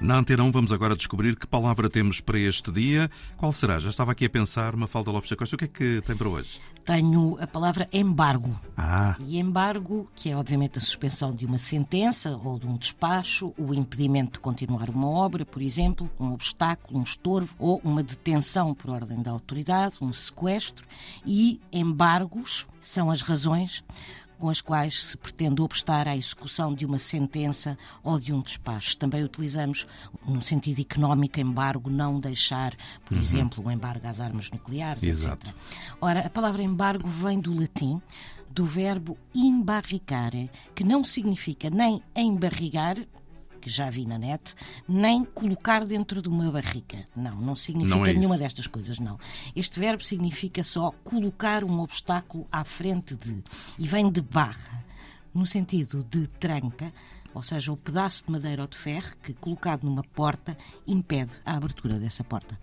Na Antena 1 vamos agora descobrir que palavra temos para este dia. Qual será? Já estava aqui a pensar, Mafalda Lopes da Costa, o que é que tem para hoje? Tenho a palavra embargo. Ah, E embargo, que é obviamente a suspensão de uma sentença ou de um despacho, o impedimento de continuar uma obra, por exemplo, um obstáculo, um estorvo ou uma detenção por ordem da autoridade, um sequestro. E embargos são as razões com as quais se pretende obstar à execução de uma sentença ou de um despacho. Também utilizamos, no sentido económico, embargo, não deixar, por exemplo, um embargo às armas nucleares, Exato. etc. Ora, a palavra embargo vem do latim, do verbo embarricare, que não significa nem embarrigar, que já vi na net, nem colocar dentro de uma barrica. Não, não significa Não é nenhuma isso. destas coisas, não. Este verbo significa só colocar um obstáculo à frente de. E vem de barra, no sentido de tranca, ou seja, o pedaço de madeira ou de ferro que, colocado numa porta, impede a abertura dessa porta.